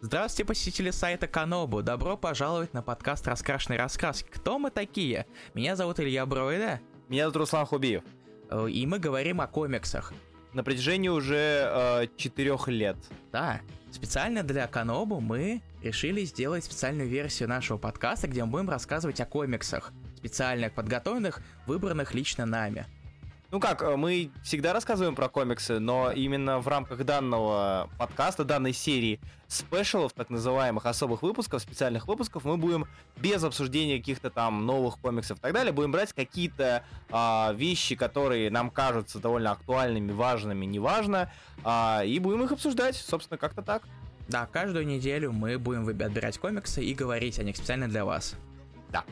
Здравствуйте, посетители сайта Канобу. Добро пожаловать на подкаст «Раскрашенные раскраски». Кто мы такие? Меня зовут Илья Бройда. Меня зовут Руслан Хубиев. Э, и мы говорим о комиксах. На протяжении уже э, четырех лет. Да, специально для Канобу мы решили сделать специальную версию нашего подкаста, где мы будем рассказывать о комиксах, специально подготовленных, выбранных лично нами. Ну как, э, мы всегда рассказываем про комиксы, но именно в рамках данного подкаста, данной серии спешалов, так называемых особых выпусков, специальных выпусков, мы будем без обсуждения каких-то там новых комиксов и так далее, будем брать какие-то а, вещи, которые нам кажутся довольно актуальными, важными, неважно, а, и будем их обсуждать, собственно, как-то так. Да, каждую неделю мы будем выбирать комиксы и говорить о них специально для вас. Да.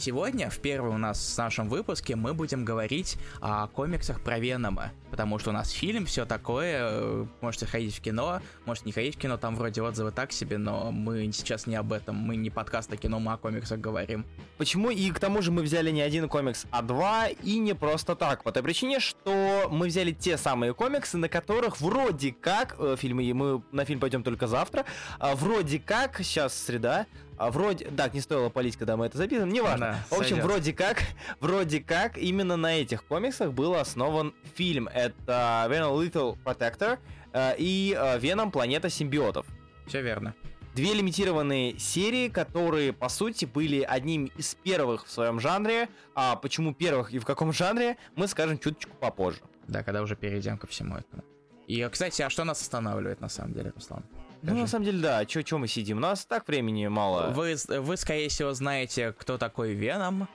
Сегодня, в первом у нас в нашем выпуске, мы будем говорить о комиксах про Венома, потому что у нас фильм, все такое, э, можете ходить в кино, можете не ходить в кино, там вроде отзывы так себе, но мы сейчас не об этом, мы не подкаст о кино, мы о комиксах говорим. Почему? И к тому же мы взяли не один комикс, а два, и не просто так, по той причине, что мы взяли те самые комиксы, на которых вроде как, э, фильмы, мы на фильм пойдем только завтра, а вроде как, сейчас среда, а вроде, так, не стоило палить, когда мы это записываем, неважно. Да, в общем, сойдет. вроде как, вроде как, именно на этих комиксах был основан фильм. Это Venom Little Protector э, и э, Venom Планета симбиотов. Все верно. Две лимитированные серии, которые, по сути, были одним из первых в своем жанре. А почему первых и в каком жанре, мы скажем чуточку попозже. Да, когда уже перейдем ко всему этому. И, кстати, а что нас останавливает на самом деле, Руслан? Ну, на самом деле, да. Чё, чё мы сидим? У нас так времени мало. Вы, вы скорее всего, знаете, кто такой Веном,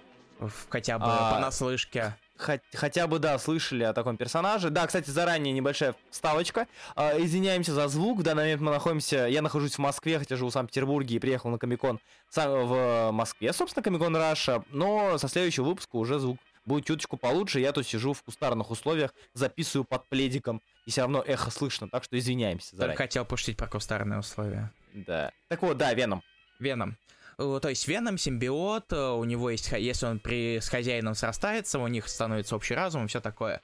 хотя бы а... понаслышке. Хотя бы, да, слышали о таком персонаже. Да, кстати, заранее небольшая вставочка. Э, извиняемся за звук. В данный момент мы находимся... Я нахожусь в Москве, хотя живу в Санкт-Петербурге и приехал на Комикон в Москве. Собственно, Комикон Раша. Но со следующего выпуска уже звук будет чуточку получше. Я тут сижу в кустарных условиях, записываю под пледиком, и все равно эхо слышно, так что извиняемся заранее. хотел пошутить про кустарные условия. Да. Так вот, да, Веном. Веном. То есть Веном симбиот, э, у него есть, если он при, с хозяином срастается, у них становится общий разум и все такое.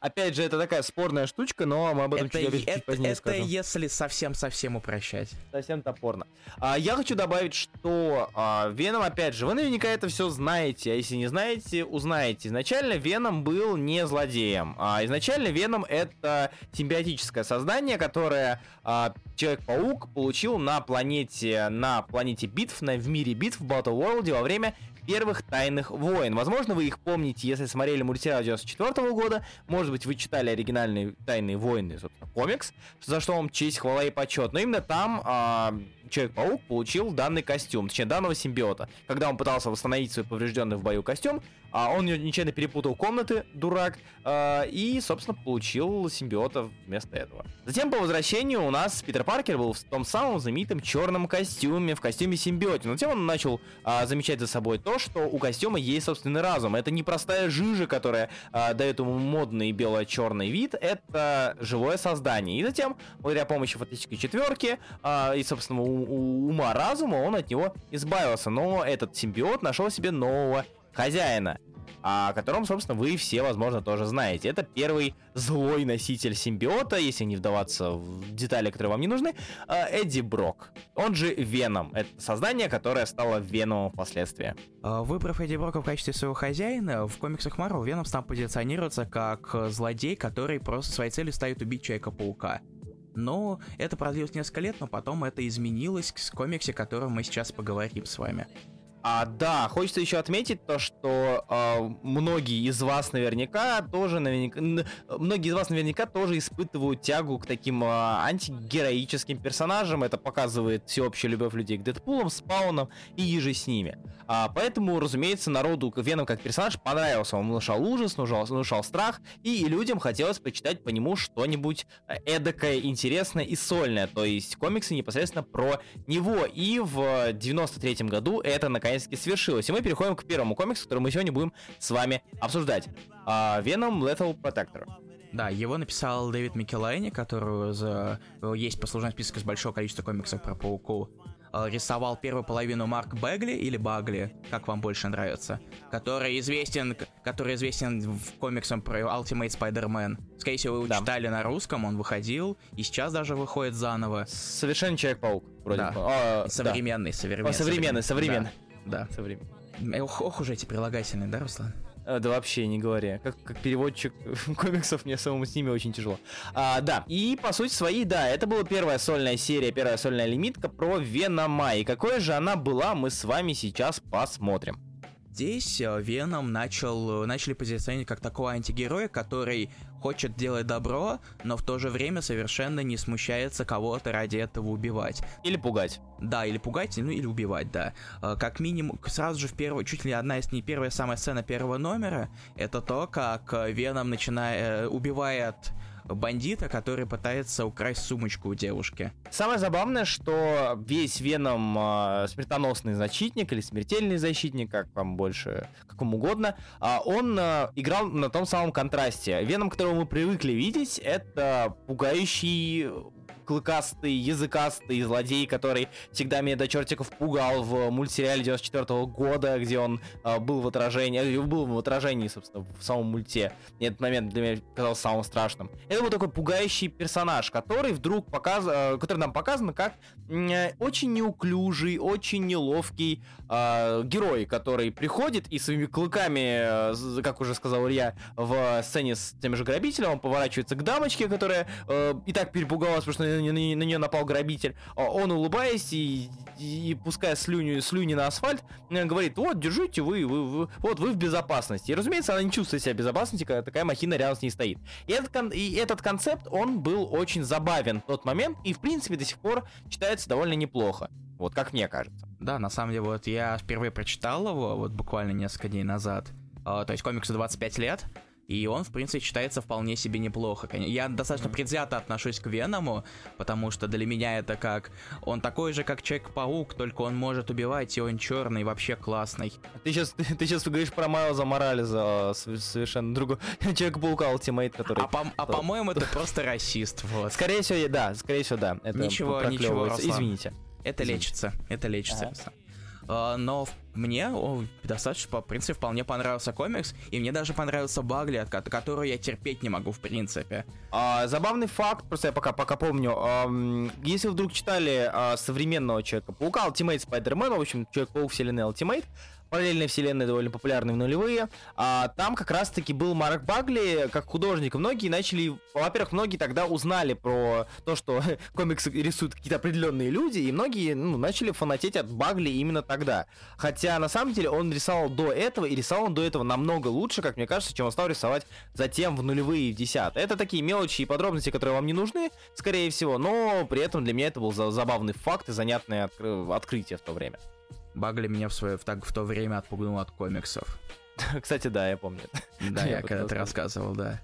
Опять же, это такая спорная штучка, но мы об этом это, чуть, это, позднее это скажем. если совсем-совсем упрощать. Совсем топорно. А, я хочу добавить, что а, Веном, опять же, вы наверняка это все знаете, а если не знаете, узнаете. Изначально Веном был не злодеем. А, изначально Веном это симбиотическое создание, которое а, Человек-паук получил на планете, на планете битв, на, в мире битв в Battle World во время первых тайных войн. Возможно, вы их помните, если смотрели мультсериал 94 года. Может быть, вы читали оригинальные тайные войны, собственно, комикс, за что вам честь, хвала и почет. Но именно там а, Человек-паук получил данный костюм, точнее, данного симбиота. Когда он пытался восстановить свой поврежденный в бою костюм, а он нечаянно перепутал комнаты, дурак, а, и, собственно, получил симбиота вместо этого. Затем, по возвращению, у нас Питер Паркер был в том самом знаменитом черном костюме, в костюме симбиоте. Но затем он начал а, замечать за собой то, что у костюма есть собственный разум. Это не простая жижа, которая а, дает ему модный бело-черный вид, это живое создание. И затем, благодаря помощи фантастической четверки а, и, собственно, ума разума, он от него избавился. Но этот симбиот нашел себе нового хозяина, о котором, собственно, вы все, возможно, тоже знаете. Это первый злой носитель симбиота, если не вдаваться в детали, которые вам не нужны, а, Эдди Брок. Он же Веном. Это создание, которое стало Веномом впоследствии. А, выбрав Эдди Брока в качестве своего хозяина, в комиксах Марвел Веном стал позиционироваться как злодей, который просто своей целью ставит убить Человека-паука. Но это продлилось несколько лет, но потом это изменилось к комиксе, о котором мы сейчас поговорим с вами. А, да, хочется еще отметить то, что э, многие из вас наверняка тоже наверняка, многие из вас наверняка тоже испытывают тягу к таким э, антигероическим персонажам. Это показывает всеобщая любовь людей к Дэдпулам, Спауном и еже с ними. А, поэтому, разумеется, народу Веном как персонаж понравился. Он внушал ужас, внушал, внушал страх, и, и людям хотелось почитать по нему что-нибудь эдакое, интересное и сольное. То есть комиксы непосредственно про него. И в 93 году это наконец наконец-таки свершилось. И мы переходим к первому комиксу, который мы сегодня будем с вами обсуждать. А, Venom Lethal Protector. Да, его написал Дэвид Микелайни, который за... есть послужной список из большого количества комиксов про пауку. э, рисовал первую половину Марк Бегли или Багли, как вам больше нравится, который известен, который известен в комиксах про Ultimate Spider-Man. Скорее всего, вы его Да. читали на русском, он выходил, и сейчас даже выходит заново. Совершенно Человек-паук. Вроде Да. бы. А, да. Современный, современный. О, современный, современный. Да. Да. Э, Ох, ох уж эти прилагательные, да, Руслан? Э, Да вообще не говоря. Как, как переводчик комиксов, мне самому с ними очень тяжело. А, да, и по сути своей, да, это была первая сольная серия, первая сольная лимитка про Венома. И какой же она была, мы с вами сейчас посмотрим. Здесь э, Веном начал, э, начали позиционировать как такого антигероя, который хочет делать добро, но в то же время совершенно не смущается кого-то ради этого убивать. Или пугать. Да, или пугать, ну или убивать, да. Э, Как минимум, сразу же в первую, чуть ли одна из не первая самая сцена первого номера, это то, как э, Веном начинает, э, убивает бандита, который пытается украсть сумочку у девушки. Самое забавное, что весь Веном э, смертоносный защитник или смертельный защитник, как вам больше, как вам угодно, а, он э, играл на том самом контрасте. Веном, которого мы привыкли видеть, это пугающий клыкастый, языкастый злодей, который всегда меня до чертиков пугал в мультсериале 94 года, где он э, был в отражении, э, был в отражении, собственно, в самом мульте. И этот момент для меня казался самым страшным. Это был такой пугающий персонаж, который вдруг показ... э, который нам показан как э, очень неуклюжий, очень неловкий э, герой, который приходит и своими клыками, э, как уже сказал Илья, в сцене с тем же грабителем, он поворачивается к дамочке, которая э, и так перепугалась, потому что на, нее напал грабитель. А Он, улыбаясь и, и пуская слюню, слюни на асфальт, э, говорит, вот, держите вы, вы, вы- вот вы в безопасности. И, разумеется, она не чувствует себя в безопасности, когда такая махина рядом с ней стоит. И этот, и этот концепт, он был очень забавен в тот момент, и, в принципе, до сих пор читается довольно неплохо. Вот, как мне кажется. Да, на самом деле, вот я впервые прочитал его, вот буквально несколько дней назад. А, то есть комиксу 25 лет, и он, в принципе, читается вполне себе неплохо. Я достаточно предвзято отношусь к Веному, потому что для меня это как... Он такой же, как Человек-паук, только он может убивать, и он черный, вообще классный. Ты сейчас, ты, сейчас говоришь про Майлза Морализа, э, совершенно другой Человек-паука Ultimate, который... А, по- а по-моему, это просто расист, вот. Скорее всего, да, скорее всего, да. Это Ничего, ничего, Руслан. Извините. Это Извини. лечится, это лечится. Ага. А, Но в- мне достаточно, в принципе, вполне понравился комикс, и мне даже понравился Багли, от ко- которую я терпеть не могу, в принципе. А, забавный факт, просто я пока, пока помню, ам, если вдруг читали а, современного Человека-паука, Ultimate Spider-Man, в общем, Человек-паук вселенной Ultimate, параллельные вселенные довольно популярные в нулевые, а, там как раз-таки был Марк Багли как художник. Многие начали, во-первых, многие тогда узнали про то, что комиксы рисуют какие-то определенные люди, и многие ну, начали фанатеть от Багли именно тогда. Хотя, на самом деле, он рисовал до этого, и рисовал он до этого намного лучше, как мне кажется, чем он стал рисовать затем в нулевые и в десятые. Это такие мелочи и подробности, которые вам не нужны, скорее всего, но при этом для меня это был за- забавный факт и занятное откры- открытие в то время. Багли меня в, свое, в, так, в то время отпугнул от комиксов. Кстати, да, я помню. Да, Я когда-то рассказывал, да.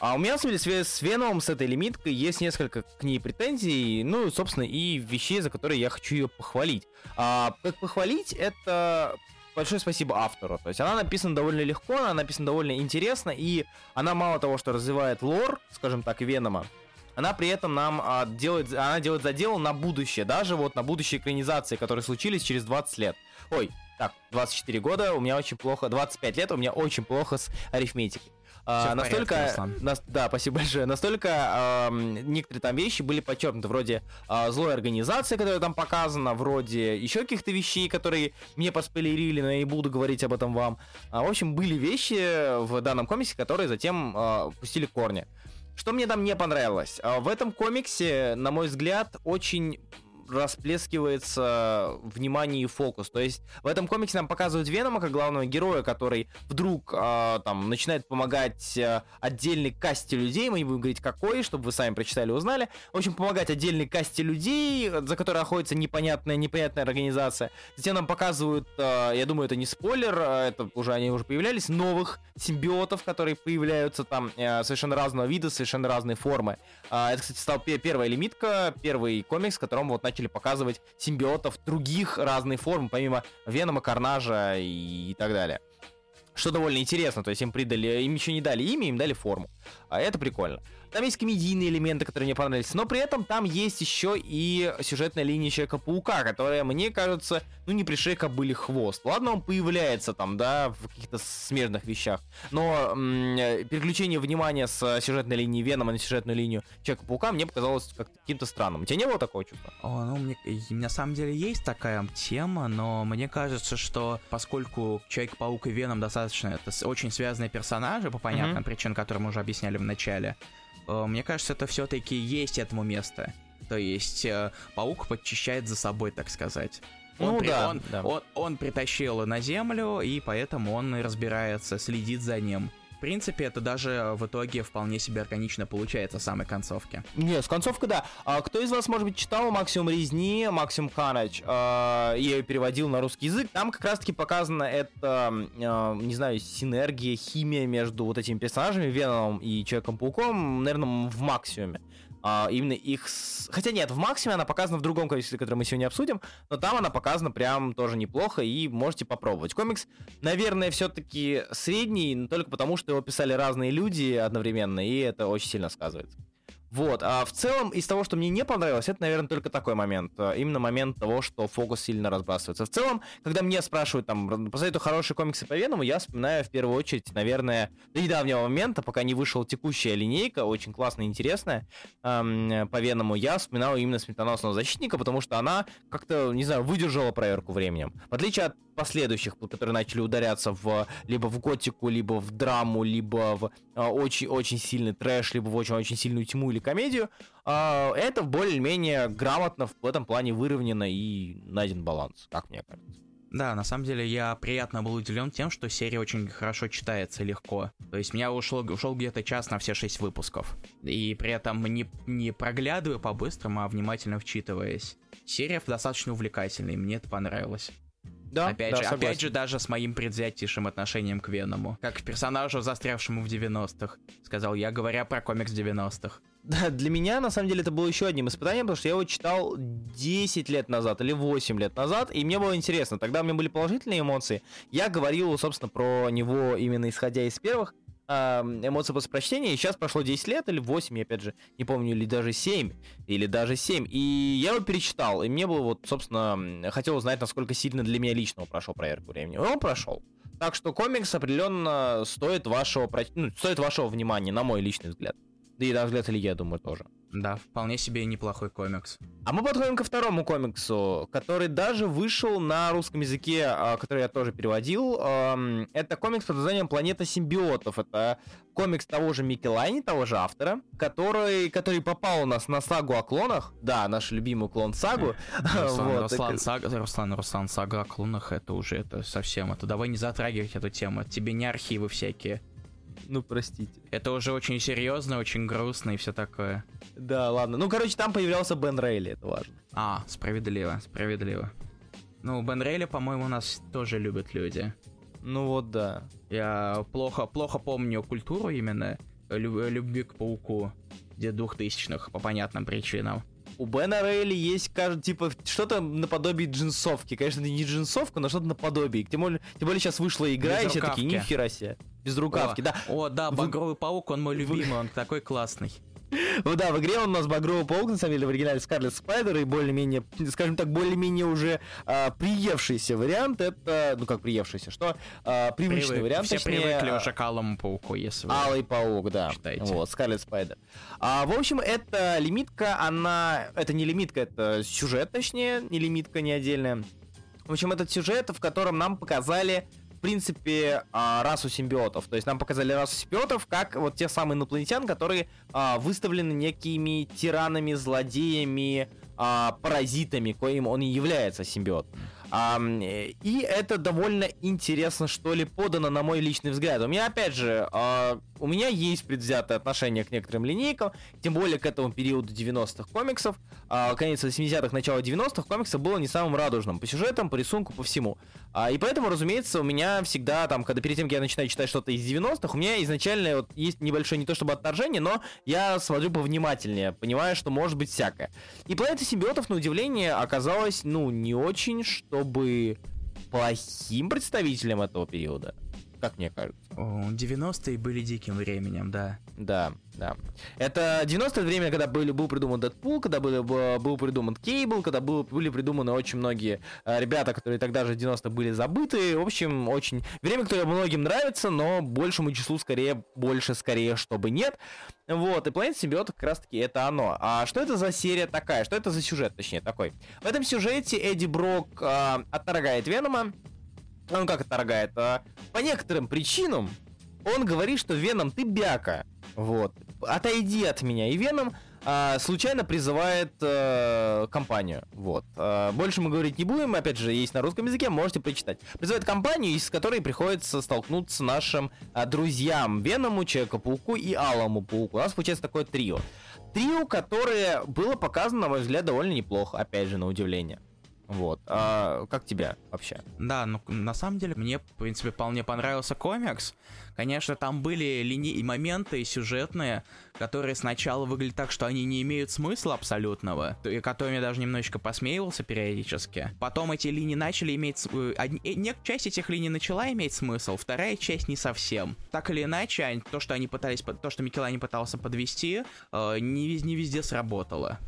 А у меня, самом деле, с Веномом, с этой лимиткой, есть несколько к ней претензий, ну, собственно, и вещей, за которые я хочу ее похвалить. А, как похвалить, это большое спасибо автору. То есть она написана довольно легко, она написана довольно интересно, и она мало того, что развивает лор, скажем так, Венома, она при этом нам а, делает, она делает задел на будущее, даже вот на будущие экранизации, которые случились через 20 лет. Ой, так, 24 года, у меня очень плохо, 25 лет, у меня очень плохо с арифметикой. А, настолько, порядке, нас- да, спасибо большое. Настолько ам, некоторые там вещи были подчеркнуты, вроде а, злой организации, которая там показана, вроде еще каких-то вещей, которые мне поспойлерили, но я не буду говорить об этом вам. А, в общем, были вещи в данном комиксе, которые затем а, пустили корни. Что мне там не понравилось? А, В этом комиксе, на мой взгляд, очень расплескивается внимание и фокус. То есть в этом комиксе нам показывают Венома как главного героя, который вдруг а, там начинает помогать а, отдельной касте людей, мы не будем говорить какой, чтобы вы сами прочитали и узнали. В общем, помогать отдельной касте людей, за которой охотится непонятная, непонятная организация. Затем нам показывают, а, я думаю, это не спойлер, а, это уже они уже появлялись, новых симбиотов, которые появляются там э, совершенно разного вида, совершенно разной формы. А, Это, кстати, стал пе- первая лимитка, первый комикс, в котором вот начали показывать симбиотов других разной форм, помимо Венома, Карнажа и, и так далее. Что довольно интересно, то есть им придали, им еще не дали имя, им дали форму. А это прикольно. Там есть комедийные элементы, которые мне понравились, но при этом там есть еще и сюжетная линия Человека-паука, которая, мне кажется, ну не пришей были хвост. Ладно, он появляется там, да, в каких-то смежных вещах, но м- переключение внимания с сюжетной линии Венома на сюжетную линию Человека-паука мне показалось как каким-то странным. У тебя не было такого чувства? О, ну, мне, на самом деле есть такая тема, но мне кажется, что поскольку Человек-паук и Веном достаточно это очень связанные персонажи, по понятным mm-hmm. причинам, которые мы уже объясняли в начале, э, мне кажется, это все-таки есть этому место. То есть э, паук подчищает за собой, так сказать. Он, ну, при, да, он, да. Он, он притащил на землю, и поэтому он разбирается, следит за ним принципе, это даже в итоге вполне себе органично получается в самой концовке. Не, с концовкой, да. А кто из вас, может быть, читал «Максимум резни», «Максимум Канач»? А, я ее переводил на русский язык. Там как раз-таки показана эта, а, не знаю, синергия, химия между вот этими персонажами, Веном и Человеком-пауком, наверное, в максимуме а, именно их... С... Хотя нет, в максиме она показана в другом количестве, которое мы сегодня обсудим, но там она показана прям тоже неплохо, и можете попробовать. Комикс, наверное, все-таки средний, но только потому, что его писали разные люди одновременно, и это очень сильно сказывается. Вот, а в целом из того, что мне не понравилось, это, наверное, только такой момент. А, именно момент того, что фокус сильно разбрасывается. В целом, когда мне спрашивают, там, посоветую хорошие комиксы по Веному, я вспоминаю в первую очередь, наверное, до недавнего момента, пока не вышла текущая линейка, очень классная, интересная, эм, по Веному, я вспоминал именно Сметоносного Защитника, потому что она как-то, не знаю, выдержала проверку временем. В отличие от последующих, которые начали ударяться в либо в готику, либо в драму, либо в очень-очень а, сильный трэш, либо в очень-очень сильную тьму или комедию, а, это более-менее грамотно в этом плане выровнено и найден баланс, как мне кажется. Да, на самом деле я приятно был удивлен тем, что серия очень хорошо читается легко. То есть меня ушло, ушел где-то час на все шесть выпусков. И при этом не, не проглядываю по-быстрому, а внимательно вчитываясь. Серия достаточно увлекательная, и мне это понравилось. Да, опять да, же, согласен. опять же, даже с моим предвзятейшим отношением к Веному. Как к персонажу, застрявшему в 90-х. Сказал я, говоря про комикс 90-х. Да, для меня, на самом деле, это было еще одним испытанием, потому что я его читал 10 лет назад или 8 лет назад, и мне было интересно. Тогда у меня были положительные эмоции. Я говорил, собственно, про него именно исходя из первых эмоции после прочтения, и сейчас прошло 10 лет или 8, я опять же не помню, или даже 7, или даже 7, и я его перечитал, и мне было вот, собственно, хотел узнать, насколько сильно для меня лично прошел проверку времени. Он прошел. Так что комикс определенно стоит вашего, ну, стоит вашего внимания, на мой личный взгляд. Да и на взгляд Ильи, я думаю, тоже. Да, вполне себе неплохой комикс. А мы подходим ко второму комиксу, который даже вышел на русском языке, а, который я тоже переводил. Это комикс под названием «Планета симбиотов». Это комикс того же Микки Лайни, того же автора, который, который попал у нас на сагу о клонах. Да, наш любимый клон сагу. Руслан, вот, Руслан, сага, Руслан, Руслан, сага о клонах, это уже это совсем. Это давай не затрагивать эту тему. Тебе не архивы всякие. Ну, простите. Это уже очень серьезно, очень грустно и все такое. Да, ладно. Ну, короче, там появлялся Бен Рейли, это важно. А, справедливо, справедливо. Ну, Бен Рейли, по-моему, у нас тоже любят люди. Ну вот да. Я плохо, плохо помню культуру именно люб, любви к пауку где двухтысячных по понятным причинам. У Бена Рейли есть, кажется, типа, что-то наподобие джинсовки. Конечно, не джинсовка, но что-то наподобие. Тем более, тем более сейчас вышла игра, Без и все такие, нихера себе. Без рукавки, о, да. О, да, Багровый паук, он мой любимый, он такой классный. Ну да, в игре он у нас Багровый Паук, на самом деле, в оригинале Scarlet Spider, и более-менее, скажем так, более-менее уже а, приевшийся вариант, это, ну как приевшийся, что а, привычный Привык, вариант, Все точнее, привыкли уже к Алому Пауку, если вы Алый Паук, да. Читаете. Вот, Scarlet Spider. А, в общем, эта лимитка, она, это не лимитка, это сюжет, точнее, не лимитка, не отдельная. В общем, этот сюжет, в котором нам показали принципе, а, расу симбиотов. То есть нам показали расу симбиотов как вот те самые инопланетян, которые а, выставлены некими тиранами, злодеями, а, паразитами, коим он и является симбиот. А, и это довольно интересно, что ли, подано, на мой личный взгляд. У меня, опять же, а, у меня есть предвзятое отношение к некоторым линейкам, тем более к этому периоду 90-х комиксов. А, конец 80-х, начало 90-х комиксов было не самым радужным по сюжетам, по рисунку, по всему. А, и поэтому, разумеется, у меня всегда, там, когда перед тем, как я начинаю читать что-то из 90-х, у меня изначально вот, есть небольшое не то чтобы отторжение, но я смотрю повнимательнее, понимаю, что может быть всякое. И планета симбиотов, на удивление, оказалась, ну, не очень, что чтобы плохим представителем этого периода. Как мне кажется. 90-е были диким временем, да. Да, да. Это 90-е время, когда были, был придуман Дэдпул, когда был, был придуман Кейбл, когда был, были придуманы очень многие э, ребята, которые тогда же в 90-х были забыты. В общем, очень... Время, которое многим нравится, но большему числу скорее, больше скорее, чтобы нет. Вот, и Планета Симбиота как раз-таки это оно. А что это за серия такая? Что это за сюжет, точнее, такой? В этом сюжете Эдди Брок э, отторгает Венома, он как отторгает? А, по некоторым причинам он говорит, что Веном, ты бяка. Вот. Отойди от меня. И Веном а, случайно призывает а, компанию. Вот. А, больше мы говорить не будем. Опять же, есть на русском языке, можете прочитать. Призывает компанию, из которой приходится столкнуться нашим а, друзьям Веному, Человеку-пауку и Алому Пауку. У нас получается такое трио. Трио, которое было показано, на мой взгляд, довольно неплохо, опять же, на удивление. Вот. А как тебя вообще? Да, ну на самом деле мне, в принципе, вполне понравился комикс. Конечно, там были линии моменты сюжетные, которые сначала выглядят так, что они не имеют смысла абсолютного, и которыми я даже немножечко посмеивался периодически. Потом эти линии начали иметь... Э, э, часть этих линий начала иметь смысл, вторая часть не совсем. Так или иначе, то, что они пытались... То, что Микелани пытался подвести, э, не, не везде сработало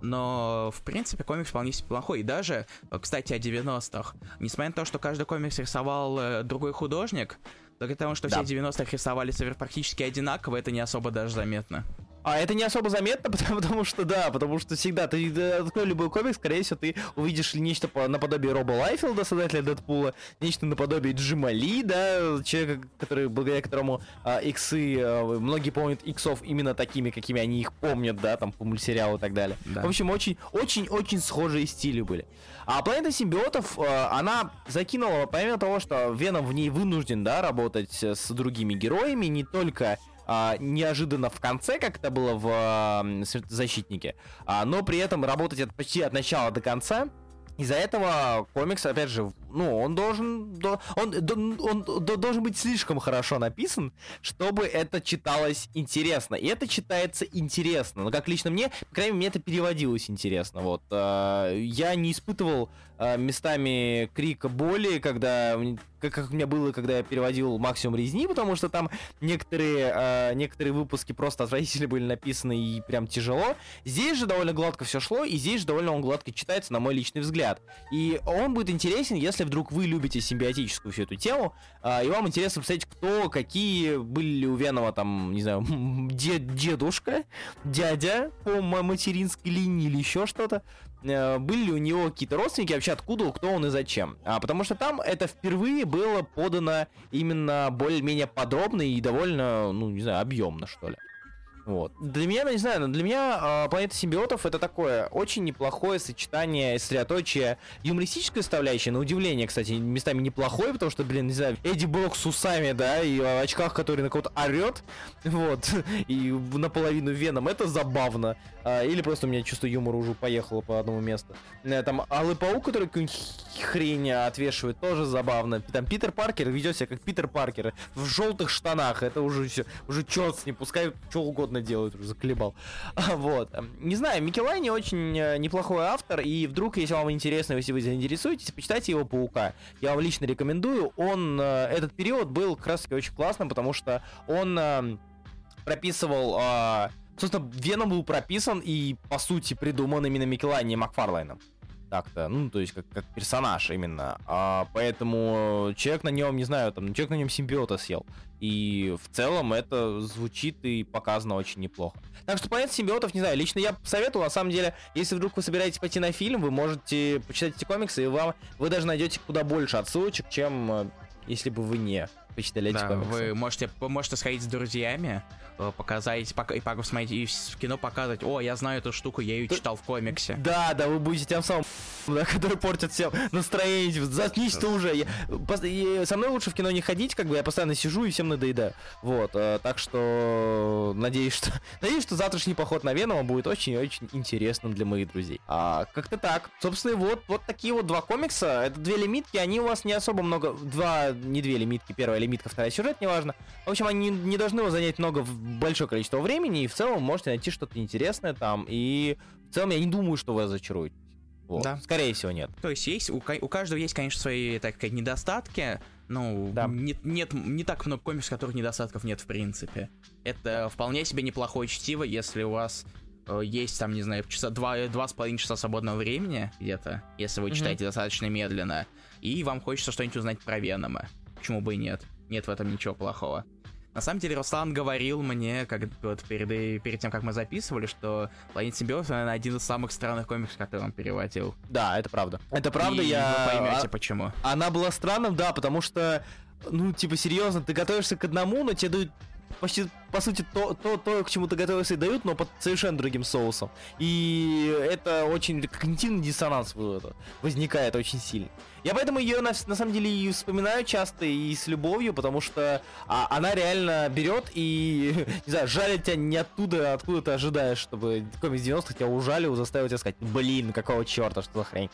но, в принципе, комикс вполне себе плохой. И даже, кстати, о 90-х, несмотря на то, что каждый комикс рисовал э, другой художник, только потому, что да. все 90-х рисовали практически одинаково, это не особо даже заметно. А это не особо заметно, потому, потому что да, потому что всегда ты открой любой комикс, скорее всего, ты увидишь нечто по, наподобие Роба Лайфилда, создателя Дэдпула, нечто наподобие Джима Ли, да, человека, который, благодаря которому а, иксы, а, многие помнят иксов именно такими, какими они их помнят, да, там по мультсериалу и так далее. Да. В общем, очень, очень, очень схожие стили были. А планета симбиотов, а, она закинула, помимо того, что Веном в ней вынужден, да, работать с другими героями, не только а, неожиданно в конце, как это было в защитнике, а, но при этом работать от, почти от начала до конца. Из-за этого комикс, опять же, ну, он должен, он, он, он, должен быть слишком хорошо написан, чтобы это читалось интересно. И это читается интересно. Но как лично мне, по крайней мере, мне это переводилось интересно. Вот. Э, я не испытывал э, местами крика боли, когда как, как у меня было, когда я переводил максимум резни, потому что там некоторые, э, некоторые выпуски просто отвратительно были написаны и прям тяжело. Здесь же довольно гладко все шло, и здесь же довольно он гладко читается, на мой личный взгляд. И он будет интересен, если если вдруг вы любите симбиотическую всю эту тему, а, и вам интересно посмотреть, кто, какие были у Венова там, не знаю, дед, дедушка, дядя по материнской линии или еще что-то, э, были ли у него какие-то родственники, вообще откуда, кто он и зачем. А, потому что там это впервые было подано именно более-менее подробно и довольно, ну, не знаю, объемно, что ли. Вот. Для меня, ну, не знаю, для меня э, планета симбиотов это такое очень неплохое сочетание сосредоточия юмористической составляющей, на удивление, кстати, местами неплохое, потому что, блин, не знаю, Эдди Брок с усами, да, и в очках, который на кого-то орет, вот, и наполовину веном, это забавно. А, или просто у меня чувство юмора уже поехало по одному месту. Э, там Алый Паук, который какую-нибудь хрень отвешивает, тоже забавно. Там Питер Паркер ведет себя как Питер Паркер в желтых штанах, это уже все, уже черт с ним, пускай что угодно угодно делают, уже заколебал. Вот. Не знаю, Микелайни очень э, неплохой автор, и вдруг, если вам интересно, если вы заинтересуетесь, почитайте его «Паука». Я вам лично рекомендую. Он, э, этот период был как раз таки очень классным, потому что он э, прописывал... Собственно, Веном был прописан и, по сути, придуман именно Микелайни и Макфарлайном так-то, ну, то есть как, как персонаж именно. А, поэтому человек на нем, не знаю, там, человек на нем симбиота съел. И в целом это звучит и показано очень неплохо. Так что понять симбиотов, не знаю, лично я советую, на самом деле, если вдруг вы собираетесь пойти на фильм, вы можете почитать эти комиксы, и вам, вы даже найдете куда больше отсылочек, чем э, если бы вы не почитали да, эти комиксы. Вы можете, можете сходить с друзьями, показать, пока, и посмотреть, и в кино показывать, о, я знаю эту штуку, я ее читал в комиксе. Да, да, вы будете тем самым, да, который портит всем настроение, заткнись ты уже. Я, я, со мной лучше в кино не ходить, как бы я постоянно сижу и всем надоедаю. Вот, э, так что надеюсь, что надеюсь, что завтрашний поход на Венома будет очень-очень интересным для моих друзей. А, как-то так. Собственно, вот, вот такие вот два комикса. Это две лимитки, они у вас не особо много, два, не две лимитки, первая лимитка, вторая сюжет, неважно. В общем, они не должны вас занять много большое количество времени, и в целом можете найти что-то интересное там, и в целом я не думаю, что вы разочаруетесь. Вот. Да. Скорее всего, нет. То есть есть у, у каждого есть, конечно, свои, так сказать, недостатки. Ну, Да. нет, нет, не так много комиксов, которых недостатков нет в принципе. Это вполне себе неплохое чтиво, если у вас э, есть там, не знаю, часа два, два с половиной часа свободного времени где-то, если вы читаете достаточно медленно, и вам хочется что-нибудь узнать про Венома. Почему бы и нет? Нет в этом ничего плохого. На самом деле, Руслан говорил мне, как вот перед, перед тем, как мы записывали, что Планета Симбиоз, наверное, один из самых странных комиксов, который он переводил. Да, это правда. Это правда, И я... Вы поймете, а- почему. Она была странным, да, потому что, ну, типа, серьезно, ты готовишься к одному, но тебе дают почти, по сути, то, то, то, к чему ты готовился и дают, но под совершенно другим соусом. И это очень когнитивный диссонанс возникает очень сильно. Я поэтому ее на, на самом деле и вспоминаю часто и с любовью, потому что а, она реально берет и, не знаю, жалит тебя не оттуда, откуда ты ожидаешь, чтобы комикс 90-х тебя ужалил, заставил тебя сказать, блин, какого черта, что за хрень.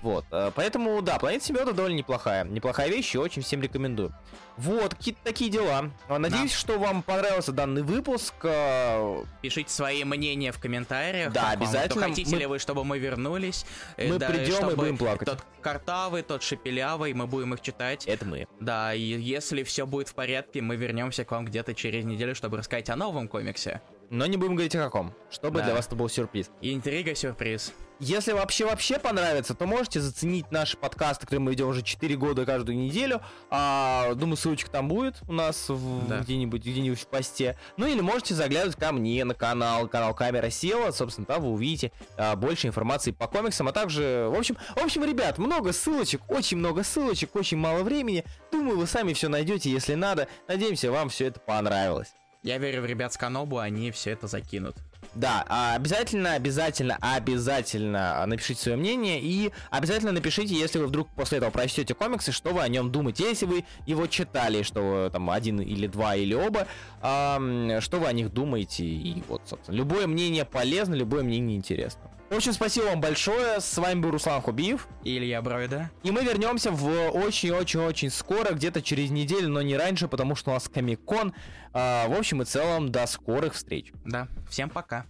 Вот, э, поэтому, да, Планета Симбиота довольно неплохая. Неплохая вещь и очень всем рекомендую. Вот, какие-то такие дела. А, Надеюсь, что вам понравился данный выпуск. э, Пишите свои мнения в комментариях. Да, обязательно. то Хотите Мы- ли вы, чтобы мы вернулись? Мы да, придем и будем плакать. Тот картавый, тот шепелявый, мы будем их читать. Это мы. Да, и если все будет в порядке, мы вернемся к вам где-то через неделю, чтобы рассказать о новом комиксе. Но не будем говорить о каком, чтобы Да. для вас это был сюрприз. И интрига, сюрприз. Если вообще-вообще понравится, то можете заценить наши подкасты, которые мы ведем уже 4 года каждую неделю. А, думаю, ссылочка там будет у нас в- Да. где-нибудь, где-нибудь в посте. Ну или можете заглядывать ко мне на канал, канал Камера Села. Собственно, там вы увидите а, больше информации по комиксам, а также, в общем, в общем, ребят, много ссылочек, очень много ссылочек, очень мало времени. Думаю, вы сами все найдете, если надо. Надеемся, вам все это понравилось. Я верю в ребят с Канобу, они все это закинут. Да, а обязательно, обязательно, обязательно напишите свое мнение и обязательно напишите, если вы вдруг после этого прочтете комиксы, что вы о нем думаете. Если вы его читали, что там один или два или оба, что вы о них думаете. И вот, собственно, любое мнение полезно, любое мнение интересно. В общем, спасибо вам большое. С вами был Руслан Хубиев. И Илья Бройда. И мы вернемся в очень-очень-очень скоро, где-то через неделю, но не раньше, потому что у нас Комик-кон. А, в общем и целом, до скорых встреч. Да, всем пока.